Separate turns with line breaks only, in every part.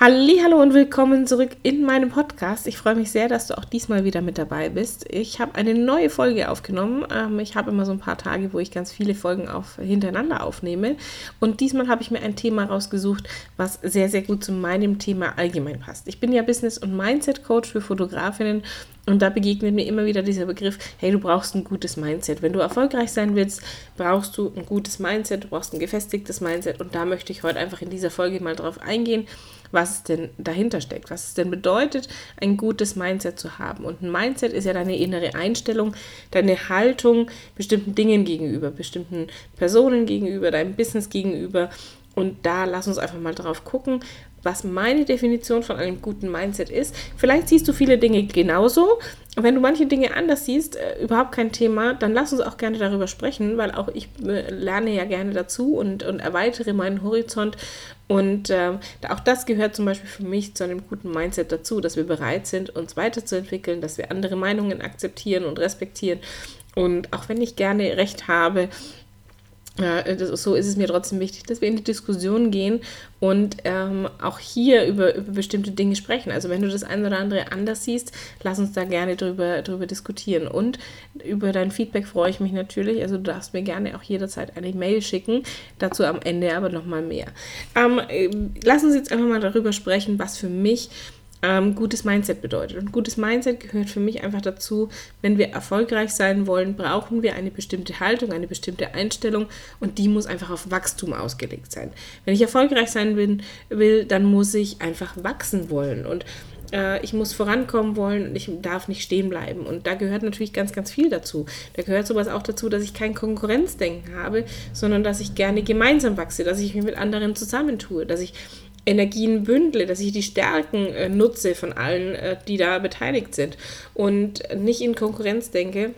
Hallo und willkommen zurück in meinem Podcast. Ich freue mich sehr, dass du auch diesmal wieder mit dabei bist. Ich habe eine neue Folge aufgenommen. Ähm, ich habe immer so ein paar Tage, wo ich ganz viele Folgen auf, hintereinander aufnehme. Und diesmal habe ich mir ein Thema rausgesucht, was sehr, sehr gut zu meinem Thema allgemein passt. Ich bin ja Business- und Mindset-Coach für Fotografinnen und da begegnet mir immer wieder dieser Begriff, hey, du brauchst ein gutes Mindset. Wenn du erfolgreich sein willst, brauchst du ein gutes Mindset, du brauchst ein gefestigtes Mindset. Und da möchte ich heute einfach in dieser Folge mal drauf eingehen, was es denn dahinter steckt, was es denn bedeutet, ein gutes Mindset zu haben. Und ein Mindset ist ja deine innere Einstellung, deine Haltung bestimmten Dingen gegenüber, bestimmten Personen gegenüber, deinem Business gegenüber. Und da lass uns einfach mal drauf gucken, was meine Definition von einem guten Mindset ist. Vielleicht siehst du viele Dinge genauso. Wenn du manche Dinge anders siehst, äh, überhaupt kein Thema, dann lass uns auch gerne darüber sprechen, weil auch ich äh, lerne ja gerne dazu und, und erweitere meinen Horizont. Und äh, auch das gehört zum Beispiel für mich zu einem guten Mindset dazu, dass wir bereit sind, uns weiterzuentwickeln, dass wir andere Meinungen akzeptieren und respektieren. Und auch wenn ich gerne recht habe, das, so ist es mir trotzdem wichtig, dass wir in die Diskussion gehen und ähm, auch hier über, über bestimmte Dinge sprechen. Also wenn du das eine oder andere anders siehst, lass uns da gerne drüber, drüber diskutieren. Und über dein Feedback freue ich mich natürlich. Also du darfst mir gerne auch jederzeit eine Mail schicken. Dazu am Ende aber nochmal mehr. Ähm, äh, lass uns jetzt einfach mal darüber sprechen, was für mich ähm, gutes Mindset bedeutet. Und gutes Mindset gehört für mich einfach dazu, wenn wir erfolgreich sein wollen, brauchen wir eine bestimmte Haltung, eine bestimmte Einstellung und die muss einfach auf Wachstum ausgelegt sein. Wenn ich erfolgreich sein will, will dann muss ich einfach wachsen wollen und äh, ich muss vorankommen wollen und ich darf nicht stehen bleiben. Und da gehört natürlich ganz, ganz viel dazu. Da gehört sowas auch dazu, dass ich kein Konkurrenzdenken habe, sondern dass ich gerne gemeinsam wachse, dass ich mich mit anderen zusammentue, dass ich Energien bündle, dass ich die Stärken äh, nutze von allen, äh, die da beteiligt sind und nicht in Konkurrenz denke.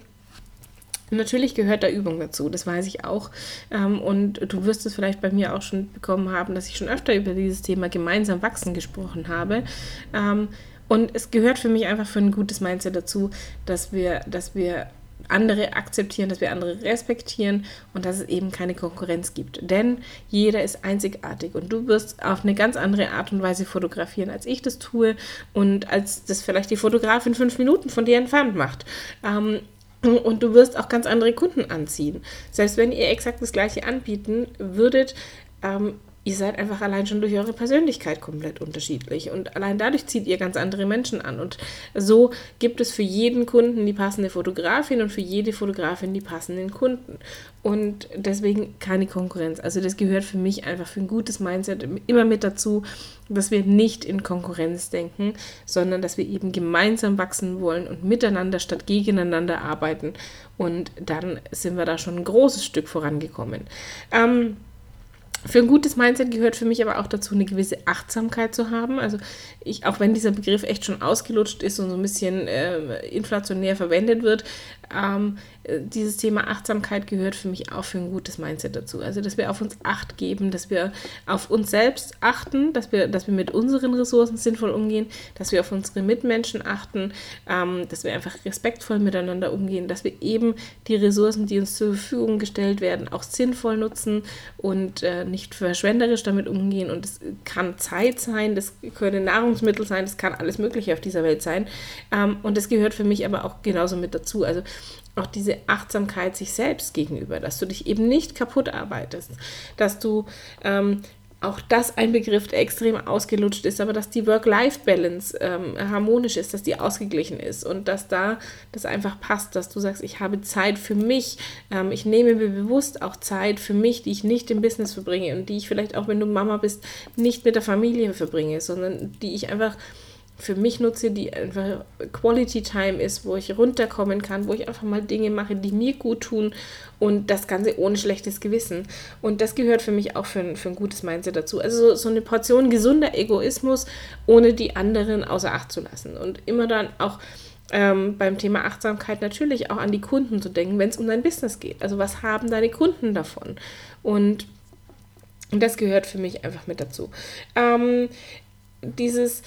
Natürlich gehört da Übung dazu, das weiß ich auch. Ähm, und du wirst es vielleicht bei mir auch schon bekommen haben, dass ich schon öfter über dieses Thema gemeinsam wachsen gesprochen habe. Ähm, und es gehört für mich einfach für ein gutes Mindset dazu, dass wir, dass wir andere akzeptieren, dass wir andere respektieren und dass es eben keine Konkurrenz gibt. Denn jeder ist einzigartig und du wirst auf eine ganz andere Art und Weise fotografieren, als ich das tue und als das vielleicht die Fotografin fünf Minuten von dir entfernt macht. Ähm, und du wirst auch ganz andere Kunden anziehen. Selbst wenn ihr exakt das gleiche anbieten würdet, ähm, ihr seid einfach allein schon durch eure Persönlichkeit komplett unterschiedlich und allein dadurch zieht ihr ganz andere Menschen an und so gibt es für jeden Kunden die passende Fotografin und für jede Fotografin die passenden Kunden und deswegen keine Konkurrenz. Also das gehört für mich einfach für ein gutes Mindset immer mit dazu, dass wir nicht in Konkurrenz denken, sondern dass wir eben gemeinsam wachsen wollen und miteinander statt gegeneinander arbeiten und dann sind wir da schon ein großes Stück vorangekommen. Ähm, für ein gutes Mindset gehört für mich aber auch dazu, eine gewisse Achtsamkeit zu haben. Also ich, auch wenn dieser Begriff echt schon ausgelutscht ist und so ein bisschen äh, inflationär verwendet wird, ähm, dieses Thema Achtsamkeit gehört für mich auch für ein gutes Mindset dazu. Also, dass wir auf uns Acht geben, dass wir auf uns selbst achten, dass wir, dass wir mit unseren Ressourcen sinnvoll umgehen, dass wir auf unsere Mitmenschen achten, ähm, dass wir einfach respektvoll miteinander umgehen, dass wir eben die Ressourcen, die uns zur Verfügung gestellt werden, auch sinnvoll nutzen und äh, nicht verschwenderisch damit umgehen. Und es kann Zeit sein, das können Nahrungsmittel sein, das kann alles Mögliche auf dieser Welt sein. Ähm, und das gehört für mich aber auch genauso mit dazu. Also auch diese Achtsamkeit sich selbst gegenüber, dass du dich eben nicht kaputt arbeitest, dass du ähm, auch das ein Begriff, der extrem ausgelutscht ist, aber dass die Work-Life-Balance ähm, harmonisch ist, dass die ausgeglichen ist und dass da das einfach passt, dass du sagst, ich habe Zeit für mich, ähm, ich nehme mir bewusst auch Zeit für mich, die ich nicht im Business verbringe und die ich vielleicht auch, wenn du Mama bist, nicht mit der Familie verbringe, sondern die ich einfach für mich nutze, die einfach Quality Time ist, wo ich runterkommen kann, wo ich einfach mal Dinge mache, die mir gut tun und das Ganze ohne schlechtes Gewissen. Und das gehört für mich auch für ein, für ein gutes Mindset dazu. Also so eine Portion gesunder Egoismus, ohne die anderen außer Acht zu lassen. Und immer dann auch ähm, beim Thema Achtsamkeit natürlich auch an die Kunden zu denken, wenn es um dein Business geht. Also was haben deine Kunden davon? Und das gehört für mich einfach mit dazu. Ähm, dieses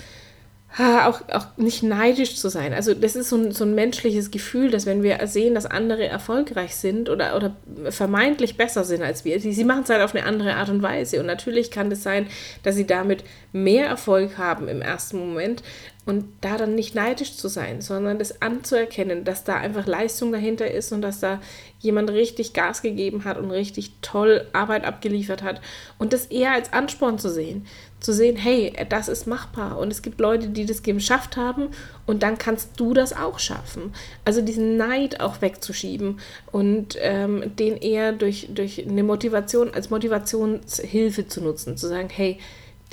auch, auch nicht neidisch zu sein. Also das ist so ein, so ein menschliches Gefühl, dass wenn wir sehen, dass andere erfolgreich sind oder, oder vermeintlich besser sind als wir, sie, sie machen es halt auf eine andere Art und Weise. Und natürlich kann es sein, dass sie damit mehr Erfolg haben im ersten Moment, und da dann nicht neidisch zu sein, sondern das anzuerkennen, dass da einfach Leistung dahinter ist und dass da jemand richtig Gas gegeben hat und richtig toll Arbeit abgeliefert hat. Und das eher als Ansporn zu sehen. Zu sehen, hey, das ist machbar. Und es gibt Leute, die das geschafft haben und dann kannst du das auch schaffen. Also diesen Neid auch wegzuschieben und ähm, den eher durch, durch eine Motivation als Motivationshilfe zu nutzen. Zu sagen, hey,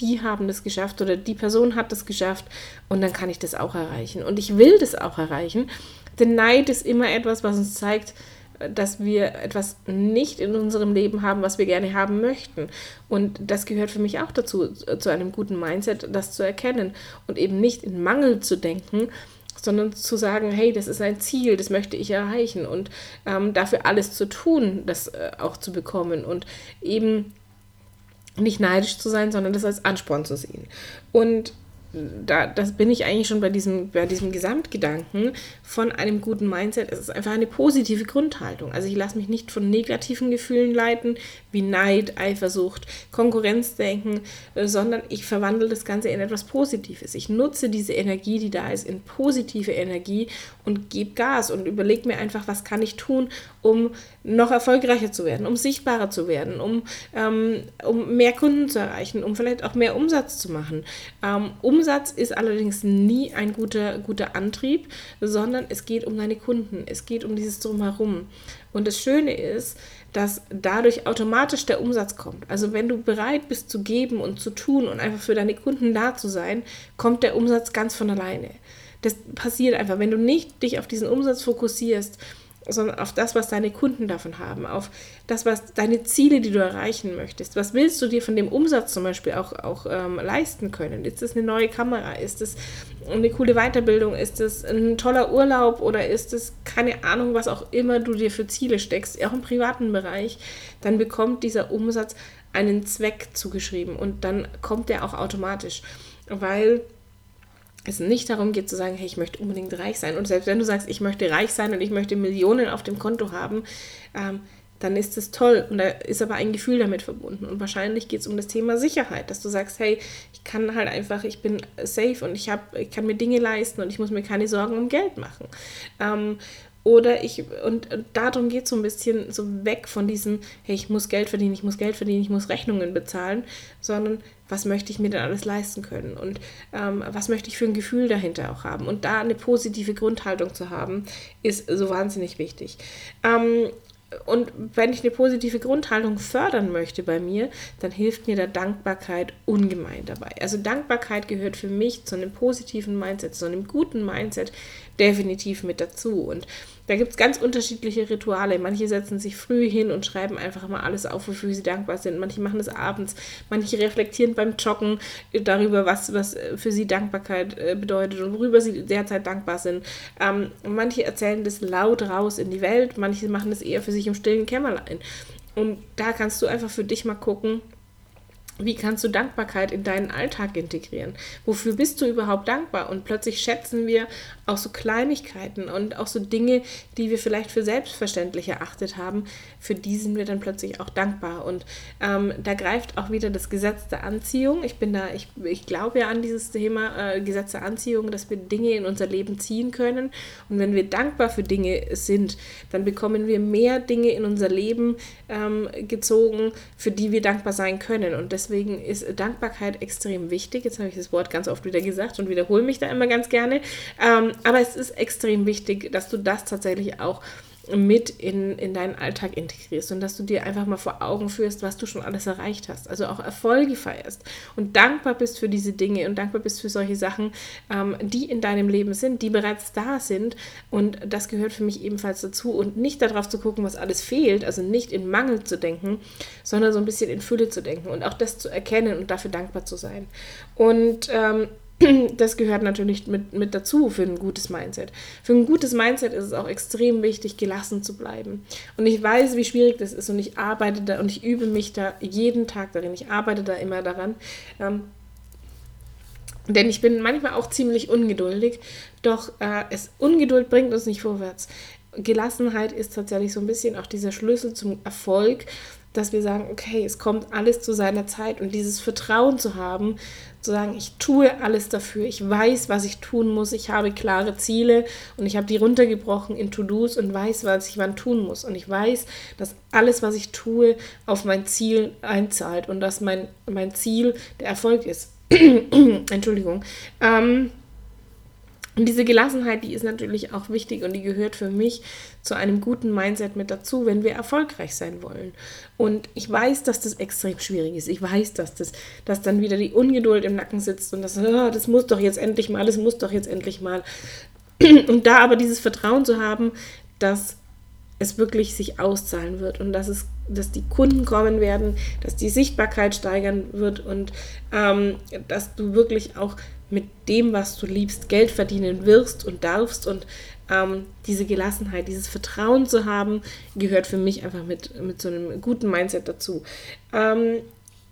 die haben das geschafft oder die Person hat das geschafft und dann kann ich das auch erreichen. Und ich will das auch erreichen, denn Neid ist immer etwas, was uns zeigt, dass wir etwas nicht in unserem Leben haben, was wir gerne haben möchten. Und das gehört für mich auch dazu, zu einem guten Mindset, das zu erkennen und eben nicht in Mangel zu denken, sondern zu sagen, hey, das ist ein Ziel, das möchte ich erreichen und ähm, dafür alles zu tun, das äh, auch zu bekommen und eben nicht neidisch zu sein, sondern das als Ansporn zu sehen. Und da das bin ich eigentlich schon bei diesem, bei diesem Gesamtgedanken von einem guten Mindset. Es ist einfach eine positive Grundhaltung. Also ich lasse mich nicht von negativen Gefühlen leiten, wie Neid, Eifersucht, Konkurrenzdenken, äh, sondern ich verwandle das Ganze in etwas Positives. Ich nutze diese Energie, die da ist, in positive Energie und gebe Gas und überlege mir einfach, was kann ich tun, um noch erfolgreicher zu werden, um sichtbarer zu werden, um, ähm, um mehr Kunden zu erreichen, um vielleicht auch mehr Umsatz zu machen. Ähm, Umsatz ist allerdings nie ein guter, guter Antrieb, sondern es geht um deine Kunden, es geht um dieses Drumherum. Und das Schöne ist, dass dadurch automatisch der Umsatz kommt. Also wenn du bereit bist zu geben und zu tun und einfach für deine Kunden da zu sein, kommt der Umsatz ganz von alleine. Das passiert einfach, wenn du nicht dich auf diesen Umsatz fokussierst sondern auf das, was deine Kunden davon haben, auf das, was deine Ziele, die du erreichen möchtest. Was willst du dir von dem Umsatz zum Beispiel auch, auch ähm, leisten können? Ist es eine neue Kamera? Ist es eine coole Weiterbildung? Ist es ein toller Urlaub oder ist es keine Ahnung, was auch immer du dir für Ziele steckst, auch im privaten Bereich? Dann bekommt dieser Umsatz einen Zweck zugeschrieben und dann kommt der auch automatisch, weil es nicht darum geht zu sagen, hey, ich möchte unbedingt reich sein. Und selbst wenn du sagst, ich möchte reich sein und ich möchte Millionen auf dem Konto haben, ähm, dann ist es toll. Und da ist aber ein Gefühl damit verbunden. Und wahrscheinlich geht es um das Thema Sicherheit, dass du sagst, hey, ich kann halt einfach, ich bin safe und ich, hab, ich kann mir Dinge leisten und ich muss mir keine Sorgen um Geld machen. Ähm, oder ich, und darum geht es so ein bisschen so weg von diesem, hey, ich muss Geld verdienen, ich muss Geld verdienen, ich muss Rechnungen bezahlen, sondern was möchte ich mir denn alles leisten können und ähm, was möchte ich für ein Gefühl dahinter auch haben. Und da eine positive Grundhaltung zu haben, ist so wahnsinnig wichtig. Ähm, und wenn ich eine positive Grundhaltung fördern möchte bei mir, dann hilft mir da Dankbarkeit ungemein dabei. Also Dankbarkeit gehört für mich zu einem positiven Mindset, zu einem guten Mindset definitiv mit dazu. Und da gibt es ganz unterschiedliche Rituale. Manche setzen sich früh hin und schreiben einfach mal alles auf, wofür sie dankbar sind. Manche machen das abends. Manche reflektieren beim Joggen darüber, was, was für sie Dankbarkeit äh, bedeutet und worüber sie derzeit dankbar sind. Ähm, manche erzählen das laut raus in die Welt. Manche machen das eher für sich im stillen Kämmerlein. Und da kannst du einfach für dich mal gucken, wie kannst du Dankbarkeit in deinen Alltag integrieren? Wofür bist du überhaupt dankbar? Und plötzlich schätzen wir auch so Kleinigkeiten und auch so Dinge, die wir vielleicht für selbstverständlich erachtet haben, für die sind wir dann plötzlich auch dankbar. Und ähm, da greift auch wieder das Gesetz der Anziehung. Ich bin da, ich, ich glaube ja an dieses Thema äh, Gesetz der Anziehung, dass wir Dinge in unser Leben ziehen können. Und wenn wir dankbar für Dinge sind, dann bekommen wir mehr Dinge in unser Leben ähm, gezogen, für die wir dankbar sein können. Und deswegen ist Dankbarkeit extrem wichtig. Jetzt habe ich das Wort ganz oft wieder gesagt und wiederhole mich da immer ganz gerne. Ähm, aber es ist extrem wichtig, dass du das tatsächlich auch mit in, in deinen Alltag integrierst und dass du dir einfach mal vor Augen führst, was du schon alles erreicht hast. Also auch Erfolge feierst und dankbar bist für diese Dinge und dankbar bist für solche Sachen, ähm, die in deinem Leben sind, die bereits da sind. Und das gehört für mich ebenfalls dazu. Und nicht darauf zu gucken, was alles fehlt, also nicht in Mangel zu denken, sondern so ein bisschen in Fülle zu denken und auch das zu erkennen und dafür dankbar zu sein. Und ähm, das gehört natürlich mit, mit dazu für ein gutes Mindset. Für ein gutes Mindset ist es auch extrem wichtig, gelassen zu bleiben. Und ich weiß, wie schwierig das ist und ich arbeite da und ich übe mich da jeden Tag darin. Ich arbeite da immer daran. Ähm, denn ich bin manchmal auch ziemlich ungeduldig, doch äh, es, Ungeduld bringt uns nicht vorwärts. Gelassenheit ist tatsächlich so ein bisschen auch dieser Schlüssel zum Erfolg, dass wir sagen, okay, es kommt alles zu seiner Zeit und dieses Vertrauen zu haben, zu sagen, ich tue alles dafür, ich weiß, was ich tun muss, ich habe klare Ziele und ich habe die runtergebrochen in To-Dos und weiß, was ich wann tun muss und ich weiß, dass alles, was ich tue, auf mein Ziel einzahlt und dass mein, mein Ziel der Erfolg ist. Entschuldigung. Ähm, und diese Gelassenheit, die ist natürlich auch wichtig und die gehört für mich zu einem guten Mindset mit dazu, wenn wir erfolgreich sein wollen. Und ich weiß, dass das extrem schwierig ist. Ich weiß, dass das, dass dann wieder die Ungeduld im Nacken sitzt und das, oh, das muss doch jetzt endlich mal, das muss doch jetzt endlich mal. Und da aber dieses Vertrauen zu haben, dass es wirklich sich auszahlen wird und dass es, dass die Kunden kommen werden, dass die Sichtbarkeit steigern wird und ähm, dass du wirklich auch mit dem, was du liebst, Geld verdienen wirst und darfst und ähm, diese Gelassenheit, dieses Vertrauen zu haben, gehört für mich einfach mit, mit so einem guten Mindset dazu. Ähm,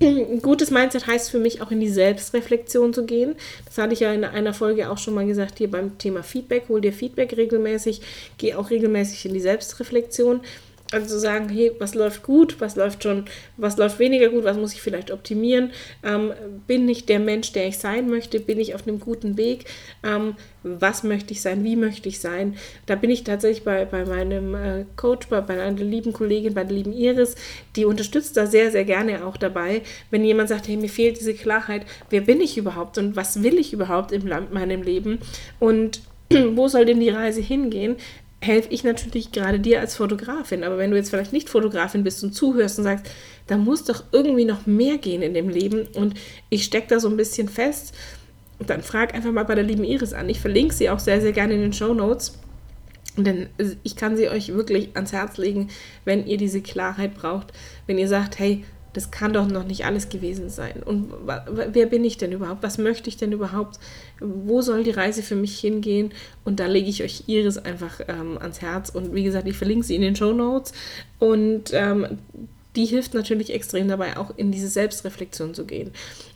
ein gutes Mindset heißt für mich auch in die Selbstreflexion zu gehen. Das hatte ich ja in einer Folge auch schon mal gesagt, hier beim Thema Feedback. Hol dir Feedback regelmäßig, geh auch regelmäßig in die Selbstreflexion. Also zu sagen, hey, was läuft gut, was läuft schon, was läuft weniger gut, was muss ich vielleicht optimieren? Ähm, bin ich der Mensch, der ich sein möchte? Bin ich auf einem guten Weg? Ähm, was möchte ich sein? Wie möchte ich sein? Da bin ich tatsächlich bei, bei meinem äh, Coach, bei, bei einer lieben Kollegin, bei der lieben Iris, die unterstützt da sehr, sehr gerne auch dabei, wenn jemand sagt, hey, mir fehlt diese Klarheit, wer bin ich überhaupt und was will ich überhaupt in meinem Leben? Und wo soll denn die Reise hingehen? Helfe ich natürlich gerade dir als Fotografin. Aber wenn du jetzt vielleicht nicht Fotografin bist und zuhörst und sagst, da muss doch irgendwie noch mehr gehen in dem Leben und ich stecke da so ein bisschen fest, dann frag einfach mal bei der lieben Iris an. Ich verlinke sie auch sehr, sehr gerne in den Show Notes. Denn ich kann sie euch wirklich ans Herz legen, wenn ihr diese Klarheit braucht. Wenn ihr sagt, hey, das kann doch noch nicht alles gewesen sein. Und wer bin ich denn überhaupt? Was möchte ich denn überhaupt? Wo soll die Reise für mich hingehen? Und da lege ich euch Iris einfach ähm, ans Herz. Und wie gesagt, ich verlinke sie in den Show Notes. Und ähm, die hilft natürlich extrem dabei, auch in diese Selbstreflexion zu gehen.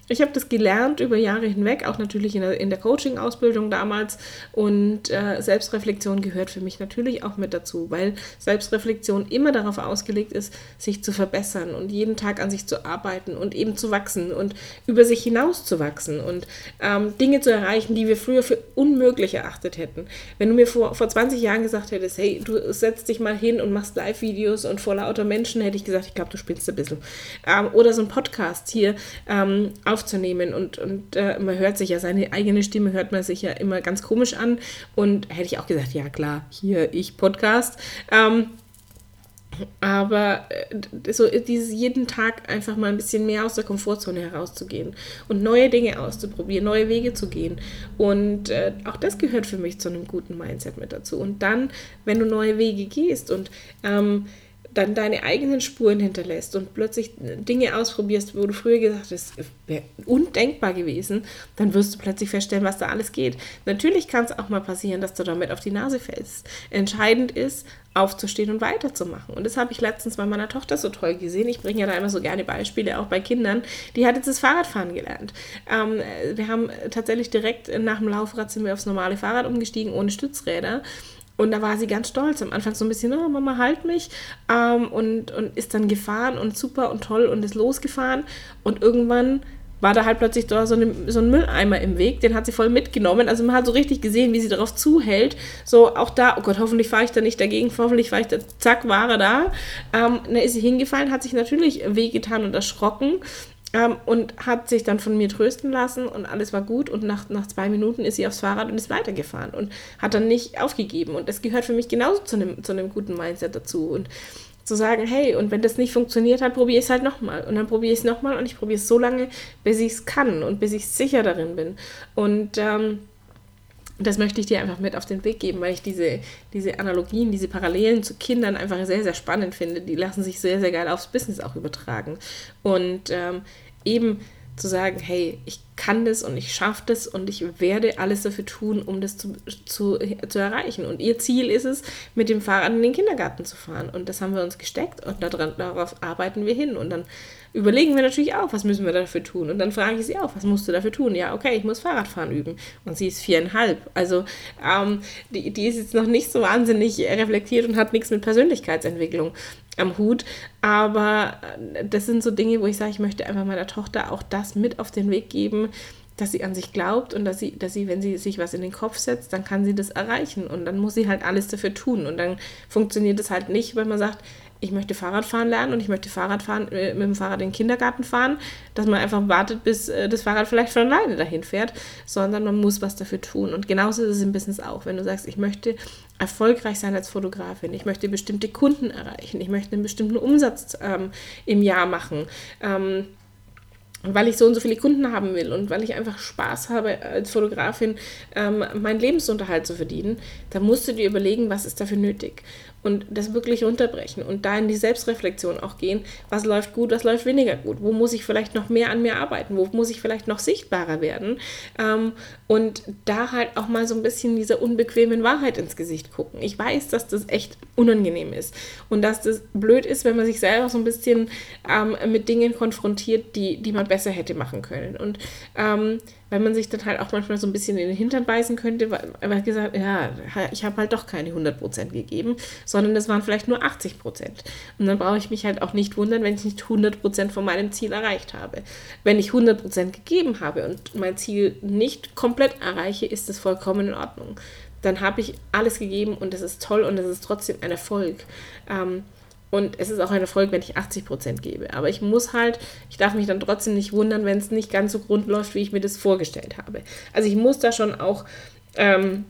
Ich habe das gelernt über Jahre hinweg, auch natürlich in der, in der Coaching-Ausbildung damals. Und äh, Selbstreflexion gehört für mich natürlich auch mit dazu, weil Selbstreflexion immer darauf ausgelegt ist, sich zu verbessern und jeden Tag an sich zu arbeiten und eben zu wachsen und über sich hinaus zu wachsen und ähm, Dinge zu erreichen, die wir früher für unmöglich erachtet hätten. Wenn du mir vor, vor 20 Jahren gesagt hättest, hey, du setzt dich mal hin und machst Live-Videos und vor lauter Menschen, hätte ich gesagt, ich glaube, du spinnst ein bisschen. Ähm, oder so ein Podcast hier ähm, aufzunehmen und, und äh, man hört sich ja, seine eigene Stimme hört man sich ja immer ganz komisch an und hätte ich auch gesagt, ja klar, hier ich Podcast. Ähm, aber äh, so dieses jeden Tag einfach mal ein bisschen mehr aus der Komfortzone herauszugehen und neue Dinge auszuprobieren, neue Wege zu gehen. Und äh, auch das gehört für mich zu einem guten Mindset mit dazu. Und dann, wenn du neue Wege gehst und ähm, dann deine eigenen Spuren hinterlässt und plötzlich Dinge ausprobierst, wo du früher gesagt hast, wäre undenkbar gewesen, dann wirst du plötzlich feststellen, was da alles geht. Natürlich kann es auch mal passieren, dass du damit auf die Nase fällst. Entscheidend ist, aufzustehen und weiterzumachen. Und das habe ich letztens bei meiner Tochter so toll gesehen. Ich bringe ja da immer so gerne Beispiele, auch bei Kindern. Die hat jetzt das Fahrradfahren gelernt. Ähm, wir haben tatsächlich direkt nach dem Laufrad sind wir aufs normale Fahrrad umgestiegen, ohne Stützräder. Und da war sie ganz stolz. Am Anfang so ein bisschen, oh, Mama, halt mich. Ähm, und, und ist dann gefahren und super und toll und ist losgefahren. Und irgendwann war da halt plötzlich da so, eine, so ein Mülleimer im Weg, den hat sie voll mitgenommen. Also man hat so richtig gesehen, wie sie darauf zuhält. So auch da, oh Gott, hoffentlich fahre ich da nicht dagegen, hoffentlich fahre ich da, zack, war er da. Ähm, dann ist sie hingefallen, hat sich natürlich wehgetan und erschrocken. Ähm, und hat sich dann von mir trösten lassen und alles war gut. Und nach, nach zwei Minuten ist sie aufs Fahrrad und ist weitergefahren und hat dann nicht aufgegeben. Und das gehört für mich genauso zu einem, zu einem guten Mindset dazu. Und zu sagen, hey, und wenn das nicht funktioniert hat, probiere ich es halt nochmal. Und dann probiere ich es nochmal und ich probiere es so lange, bis ich es kann und bis ich sicher darin bin. Und ähm, das möchte ich dir einfach mit auf den Weg geben, weil ich diese, diese Analogien, diese Parallelen zu Kindern einfach sehr, sehr spannend finde. Die lassen sich sehr, sehr geil aufs Business auch übertragen. Und ähm, eben zu sagen, hey, ich kann das und ich schaffe das und ich werde alles dafür tun, um das zu, zu, zu erreichen. Und ihr Ziel ist es, mit dem Fahrrad in den Kindergarten zu fahren. Und das haben wir uns gesteckt und daran, darauf arbeiten wir hin. Und dann überlegen wir natürlich auch, was müssen wir dafür tun. Und dann frage ich sie auch, was musst du dafür tun? Ja, okay, ich muss Fahrradfahren üben. Und sie ist viereinhalb. Also ähm, die, die ist jetzt noch nicht so wahnsinnig reflektiert und hat nichts mit Persönlichkeitsentwicklung am Hut. Aber äh, das sind so Dinge, wo ich sage, ich möchte einfach meiner Tochter auch das mit auf den Weg geben, dass sie an sich glaubt und dass sie, dass sie, wenn sie sich was in den Kopf setzt, dann kann sie das erreichen und dann muss sie halt alles dafür tun und dann funktioniert es halt nicht, wenn man sagt, ich möchte Fahrradfahren lernen und ich möchte Fahrradfahren äh, mit dem Fahrrad in den Kindergarten fahren, dass man einfach wartet, bis äh, das Fahrrad vielleicht von alleine dahin fährt, sondern man muss was dafür tun. Und genauso ist es im Business auch. Wenn du sagst, ich möchte erfolgreich sein als Fotografin, ich möchte bestimmte Kunden erreichen, ich möchte einen bestimmten Umsatz ähm, im Jahr machen, ähm, weil ich so und so viele Kunden haben will und weil ich einfach Spaß habe, als Fotografin ähm, meinen Lebensunterhalt zu verdienen, dann musst du dir überlegen, was ist dafür nötig und das wirklich runterbrechen und da in die Selbstreflexion auch gehen, was läuft gut, was läuft weniger gut, wo muss ich vielleicht noch mehr an mir arbeiten, wo muss ich vielleicht noch sichtbarer werden ähm, und da halt auch mal so ein bisschen dieser unbequemen Wahrheit ins Gesicht gucken. Ich weiß, dass das echt unangenehm ist und dass das blöd ist, wenn man sich selber so ein bisschen ähm, mit Dingen konfrontiert, die, die man besser hätte machen können und ähm, weil man sich dann halt auch manchmal so ein bisschen in den Hintern beißen könnte, weil man gesagt, ja, ich habe halt doch keine 100% gegeben, sondern das waren vielleicht nur 80%. Und dann brauche ich mich halt auch nicht wundern, wenn ich nicht 100% von meinem Ziel erreicht habe. Wenn ich 100% gegeben habe und mein Ziel nicht komplett erreiche, ist das vollkommen in Ordnung. Dann habe ich alles gegeben und das ist toll und das ist trotzdem ein Erfolg. Ähm, und es ist auch ein Erfolg, wenn ich 80 Prozent gebe. Aber ich muss halt, ich darf mich dann trotzdem nicht wundern, wenn es nicht ganz so rund läuft, wie ich mir das vorgestellt habe. Also ich muss da schon auch ähm,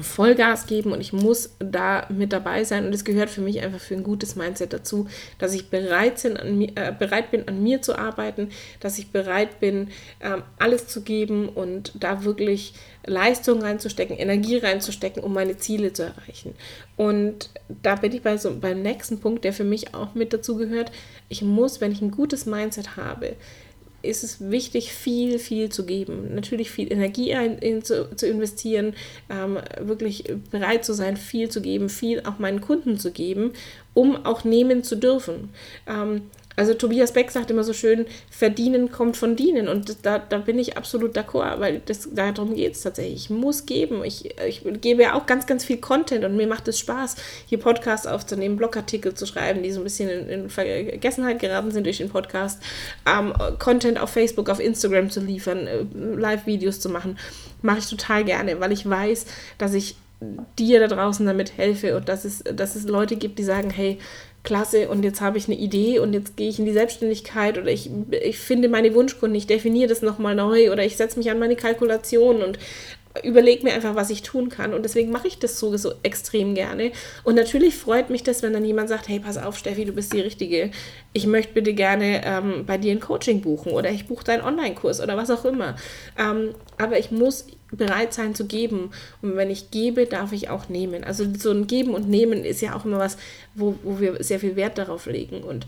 Vollgas geben und ich muss da mit dabei sein und es gehört für mich einfach für ein gutes Mindset dazu, dass ich bereit, sind, an mir, äh, bereit bin, an mir zu arbeiten, dass ich bereit bin, ähm, alles zu geben und da wirklich Leistung reinzustecken, Energie reinzustecken, um meine Ziele zu erreichen. Und da bin ich bei so, beim nächsten Punkt, der für mich auch mit dazu gehört. Ich muss, wenn ich ein gutes Mindset habe, ist es wichtig, viel, viel zu geben. Natürlich viel Energie ein, in, zu, zu, investieren, ähm, wirklich bereit zu sein, viel zu geben, viel auch meinen Kunden zu geben, um auch nehmen zu dürfen. Ähm, also Tobias Beck sagt immer so schön, verdienen kommt von dienen. Und da, da bin ich absolut d'accord, weil das, darum geht es tatsächlich. Ich muss geben. Ich, ich gebe ja auch ganz, ganz viel Content und mir macht es Spaß, hier Podcasts aufzunehmen, Blogartikel zu schreiben, die so ein bisschen in, in Vergessenheit geraten sind durch den Podcast, ähm, Content auf Facebook, auf Instagram zu liefern, äh, Live-Videos zu machen. Mache ich total gerne, weil ich weiß, dass ich dir da draußen damit helfe und dass es, dass es Leute gibt, die sagen, hey, klasse und jetzt habe ich eine Idee und jetzt gehe ich in die Selbstständigkeit oder ich, ich finde meine Wunschkunden, ich definiere das nochmal neu oder ich setze mich an meine Kalkulation und überlege mir einfach, was ich tun kann. Und deswegen mache ich das so, so extrem gerne. Und natürlich freut mich das, wenn dann jemand sagt, hey, pass auf, Steffi, du bist die Richtige. Ich möchte bitte gerne ähm, bei dir ein Coaching buchen oder ich buche deinen Online-Kurs oder was auch immer. Ähm, aber ich muss bereit sein zu geben. Und wenn ich gebe, darf ich auch nehmen. Also so ein Geben und Nehmen ist ja auch immer was, wo, wo wir sehr viel Wert darauf legen. Und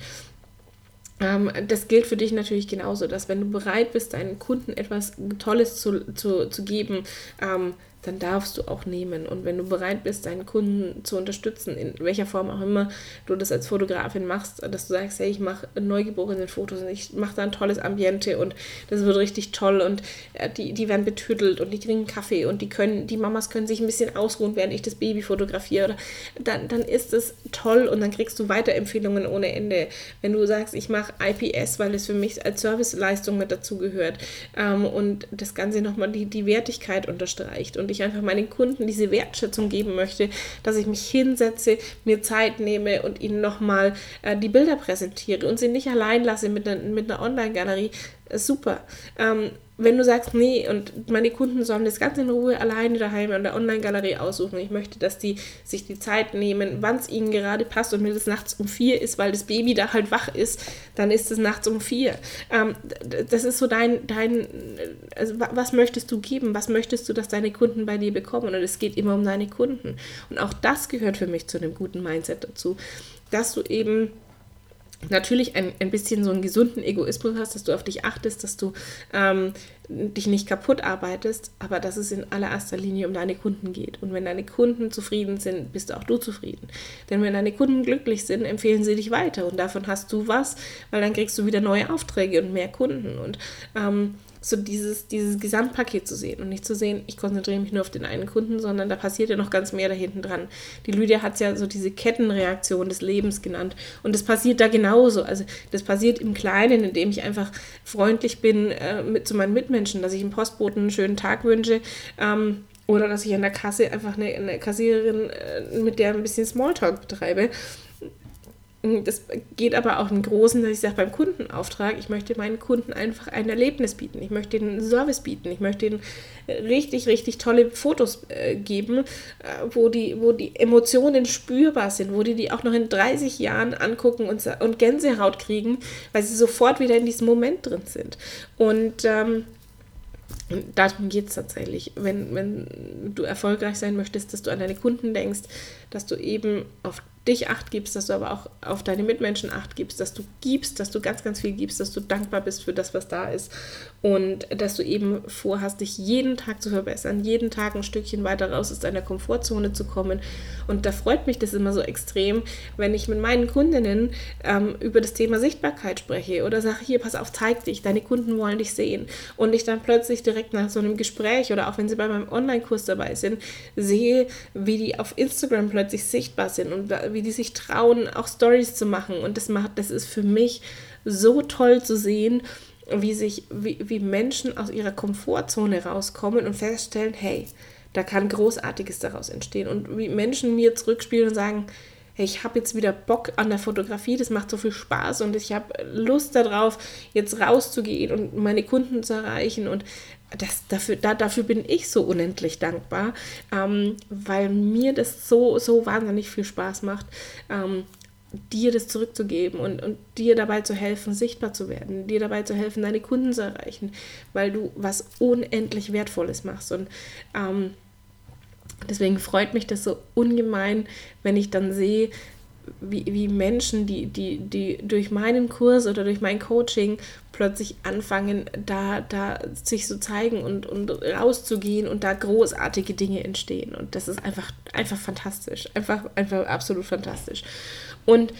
das gilt für dich natürlich genauso, dass wenn du bereit bist, deinen Kunden etwas Tolles zu, zu, zu geben, ähm, dann darfst du auch nehmen. Und wenn du bereit bist, deinen Kunden zu unterstützen, in welcher Form auch immer du das als Fotografin machst, dass du sagst, hey, ich mache neugeborene Fotos und ich mache da ein tolles Ambiente und das wird richtig toll und äh, die, die werden betüttelt und die kriegen Kaffee und die können, die Mamas können sich ein bisschen ausruhen, während ich das Baby fotografiere, oder, dann, dann ist es toll und dann kriegst du Weiterempfehlungen ohne Ende. Wenn du sagst, ich mache IPS, weil es für mich als Serviceleistung mit dazu gehört ähm, und das Ganze nochmal die, die Wertigkeit unterstreicht und ich einfach meinen Kunden diese Wertschätzung geben möchte, dass ich mich hinsetze, mir Zeit nehme und ihnen nochmal äh, die Bilder präsentiere und sie nicht allein lasse mit, ne, mit einer Online-Galerie. Super. Ähm, wenn du sagst, nee, und meine Kunden sollen das ganz in Ruhe alleine daheim an der Online-Galerie aussuchen, ich möchte, dass die sich die Zeit nehmen, wann es ihnen gerade passt und mir das nachts um vier ist, weil das Baby da halt wach ist, dann ist es nachts um vier. Ähm, das ist so dein, dein, also was möchtest du geben? Was möchtest du, dass deine Kunden bei dir bekommen? Und es geht immer um deine Kunden. Und auch das gehört für mich zu einem guten Mindset dazu, dass du eben natürlich ein, ein bisschen so einen gesunden Egoismus hast, dass du auf dich achtest, dass du ähm, dich nicht kaputt arbeitest, aber dass es in allererster Linie um deine Kunden geht. Und wenn deine Kunden zufrieden sind, bist auch du zufrieden. Denn wenn deine Kunden glücklich sind, empfehlen sie dich weiter und davon hast du was, weil dann kriegst du wieder neue Aufträge und mehr Kunden. Und ähm, so dieses, dieses Gesamtpaket zu sehen und nicht zu sehen, ich konzentriere mich nur auf den einen Kunden, sondern da passiert ja noch ganz mehr da hinten dran. Die Lydia hat es ja so diese Kettenreaktion des Lebens genannt und das passiert da genauso. Also das passiert im Kleinen, indem ich einfach freundlich bin äh, mit zu meinen Mitmenschen, dass ich dem Postboten einen schönen Tag wünsche. Ähm, oder dass ich an der Kasse einfach eine, eine Kassiererin, äh, mit der ein bisschen Smalltalk betreibe. Das geht aber auch im Großen, dass ich sage, beim Kundenauftrag, ich möchte meinen Kunden einfach ein Erlebnis bieten. Ich möchte ihnen einen Service bieten. Ich möchte ihnen richtig, richtig tolle Fotos äh, geben, äh, wo, die, wo die Emotionen spürbar sind, wo die die auch noch in 30 Jahren angucken und, und Gänsehaut kriegen, weil sie sofort wieder in diesem Moment drin sind. Und ähm, darum geht es tatsächlich. Wenn, wenn du erfolgreich sein möchtest, dass du an deine Kunden denkst, dass du eben auf dich acht gibst, dass du aber auch auf deine Mitmenschen acht gibst, dass du gibst, dass du ganz, ganz viel gibst, dass du dankbar bist für das, was da ist und dass du eben vorhast, dich jeden Tag zu verbessern, jeden Tag ein Stückchen weiter raus aus deiner Komfortzone zu kommen. Und da freut mich das immer so extrem, wenn ich mit meinen Kundinnen ähm, über das Thema Sichtbarkeit spreche oder sage, hier, pass auf, zeig dich, deine Kunden wollen dich sehen. Und ich dann plötzlich direkt nach so einem Gespräch oder auch wenn sie bei meinem Online-Kurs dabei sind, sehe, wie die auf Instagram plötzlich sichtbar sind und wie die sich trauen, auch Stories zu machen. Und das macht, das ist für mich so toll zu sehen, wie sich, wie, wie Menschen aus ihrer Komfortzone rauskommen und feststellen, hey, da kann Großartiges daraus entstehen. Und wie Menschen mir zurückspielen und sagen, hey, ich habe jetzt wieder Bock an der Fotografie, das macht so viel Spaß und ich habe Lust darauf, jetzt rauszugehen und meine Kunden zu erreichen. Und das, dafür, da, dafür bin ich so unendlich dankbar, ähm, weil mir das so, so wahnsinnig viel Spaß macht, ähm, dir das zurückzugeben und, und dir dabei zu helfen, sichtbar zu werden, dir dabei zu helfen, deine Kunden zu erreichen, weil du was unendlich Wertvolles machst. Und ähm, deswegen freut mich das so ungemein, wenn ich dann sehe, wie, wie Menschen, die, die, die durch meinen Kurs oder durch mein Coaching plötzlich anfangen, da, da sich zu zeigen und, und rauszugehen und da großartige Dinge entstehen. Und das ist einfach, einfach fantastisch. Einfach, einfach absolut fantastisch. Und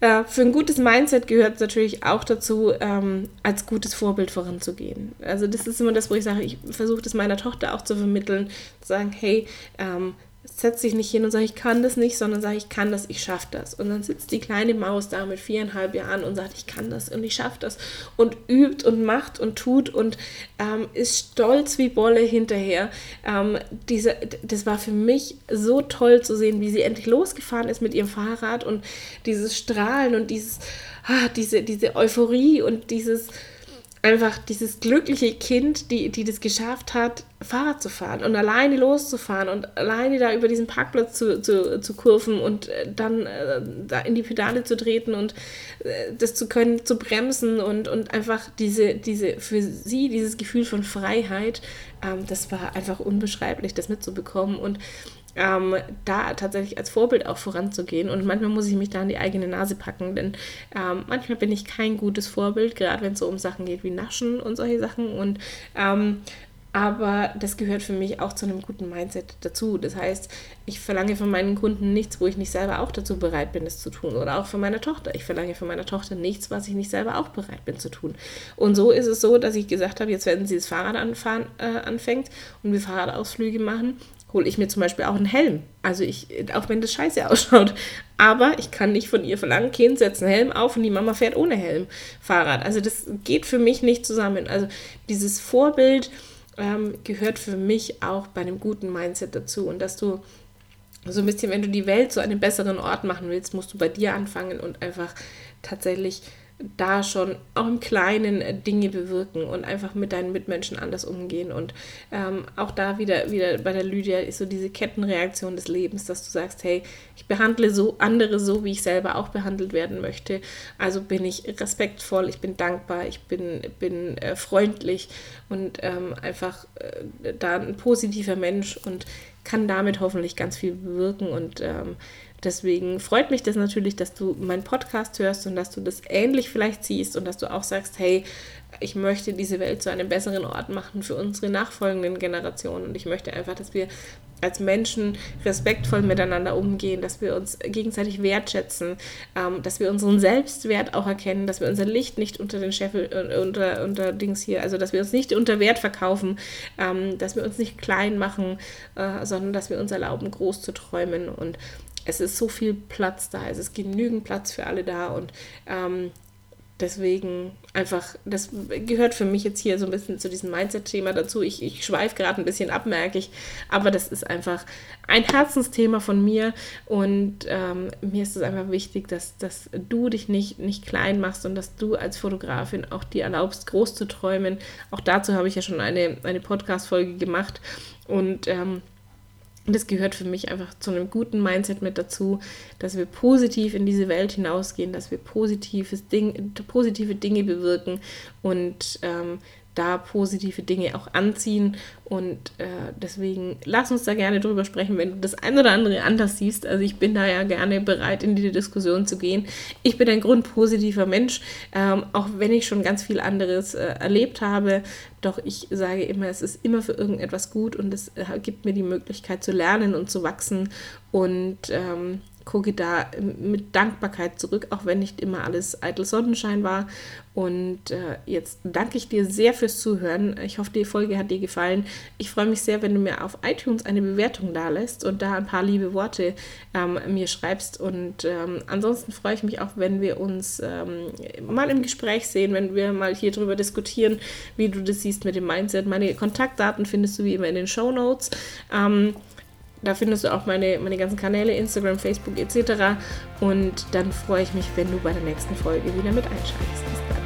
äh, für ein gutes Mindset gehört es natürlich auch dazu, ähm, als gutes Vorbild voranzugehen. Also das ist immer das, wo ich sage, ich versuche das meiner Tochter auch zu vermitteln, zu sagen, hey, ähm, setze dich nicht hin und sage, ich kann das nicht, sondern sage, ich kann das, ich schaffe das. Und dann sitzt die kleine Maus da mit viereinhalb Jahren und sagt, ich kann das und ich schaffe das und übt und macht und tut und ähm, ist stolz wie Bolle hinterher. Ähm, diese, das war für mich so toll zu sehen, wie sie endlich losgefahren ist mit ihrem Fahrrad und dieses Strahlen und dieses, ah, diese, diese Euphorie und dieses einfach dieses glückliche Kind, die, die das geschafft hat, Fahrrad zu fahren und alleine loszufahren und alleine da über diesen Parkplatz zu, zu, zu kurven und äh, dann äh, da in die Pedale zu treten und äh, das zu können, zu bremsen und, und einfach diese, diese, für sie dieses Gefühl von Freiheit, ähm, das war einfach unbeschreiblich, das mitzubekommen. Und ähm, da tatsächlich als Vorbild auch voranzugehen. Und manchmal muss ich mich da an die eigene Nase packen, denn ähm, manchmal bin ich kein gutes Vorbild, gerade wenn es so um Sachen geht wie Naschen und solche Sachen. Und ähm, aber das gehört für mich auch zu einem guten Mindset dazu. Das heißt, ich verlange von meinen Kunden nichts, wo ich nicht selber auch dazu bereit bin, es zu tun. Oder auch von meiner Tochter. Ich verlange von meiner Tochter nichts, was ich nicht selber auch bereit bin zu tun. Und so ist es so, dass ich gesagt habe, jetzt werden sie das Fahrrad anfahren, äh, anfängt und wir Fahrradausflüge machen, hole ich mir zum Beispiel auch einen Helm. Also ich, auch wenn das scheiße ausschaut. Aber ich kann nicht von ihr verlangen, Kind, setzt einen Helm auf und die Mama fährt ohne Helm Fahrrad. Also das geht für mich nicht zusammen. Also dieses Vorbild ähm, gehört für mich auch bei einem guten Mindset dazu. Und dass du so ein bisschen, wenn du die Welt zu einem besseren Ort machen willst, musst du bei dir anfangen und einfach tatsächlich da schon auch im Kleinen äh, Dinge bewirken und einfach mit deinen Mitmenschen anders umgehen. Und ähm, auch da wieder, wieder bei der Lydia ist so diese Kettenreaktion des Lebens, dass du sagst, hey, ich behandle so andere so, wie ich selber auch behandelt werden möchte. Also bin ich respektvoll, ich bin dankbar, ich bin, bin äh, freundlich und ähm, einfach äh, da ein positiver Mensch und kann damit hoffentlich ganz viel bewirken und ähm, deswegen freut mich das natürlich, dass du meinen Podcast hörst und dass du das ähnlich vielleicht siehst und dass du auch sagst, hey, ich möchte diese Welt zu einem besseren Ort machen für unsere nachfolgenden Generationen. Und ich möchte einfach, dass wir als Menschen respektvoll miteinander umgehen, dass wir uns gegenseitig wertschätzen, ähm, dass wir unseren Selbstwert auch erkennen, dass wir unser Licht nicht unter den Scheffel, äh, unter, unter Dings hier, also dass wir uns nicht unter Wert verkaufen, ähm, dass wir uns nicht klein machen, äh, sondern dass wir uns erlauben, groß zu träumen. Und es ist so viel Platz da, es ist genügend Platz für alle da und ähm, deswegen einfach, das gehört für mich jetzt hier so ein bisschen zu diesem Mindset-Thema dazu. Ich, ich schweife gerade ein bisschen ab, merke ich, aber das ist einfach ein Herzensthema von mir und ähm, mir ist es einfach wichtig, dass, dass du dich nicht, nicht klein machst und dass du als Fotografin auch dir erlaubst, groß zu träumen. Auch dazu habe ich ja schon eine, eine Podcast-Folge gemacht und ähm, und das gehört für mich einfach zu einem guten Mindset mit dazu, dass wir positiv in diese Welt hinausgehen, dass wir positives Ding, positive Dinge bewirken und ähm, da positive Dinge auch anziehen. Und äh, deswegen lass uns da gerne drüber sprechen, wenn du das ein oder andere anders siehst. Also ich bin da ja gerne bereit, in die Diskussion zu gehen. Ich bin ein grundpositiver Mensch, ähm, auch wenn ich schon ganz viel anderes äh, erlebt habe. Doch ich sage immer, es ist immer für irgendetwas gut und es äh, gibt mir die Möglichkeit zu lernen und zu wachsen. Und ähm, gucke da mit Dankbarkeit zurück, auch wenn nicht immer alles eitel Sonnenschein war. Und äh, jetzt danke ich dir sehr fürs Zuhören. Ich hoffe, die Folge hat dir gefallen. Ich freue mich sehr, wenn du mir auf iTunes eine Bewertung da lässt und da ein paar liebe Worte ähm, mir schreibst. Und ähm, ansonsten freue ich mich auch, wenn wir uns ähm, mal im Gespräch sehen, wenn wir mal hier drüber diskutieren, wie du das siehst mit dem Mindset. Meine Kontaktdaten findest du wie immer in den Show Notes. Ähm, da findest du auch meine, meine ganzen Kanäle, Instagram, Facebook etc. Und dann freue ich mich, wenn du bei der nächsten Folge wieder mit einschaltest.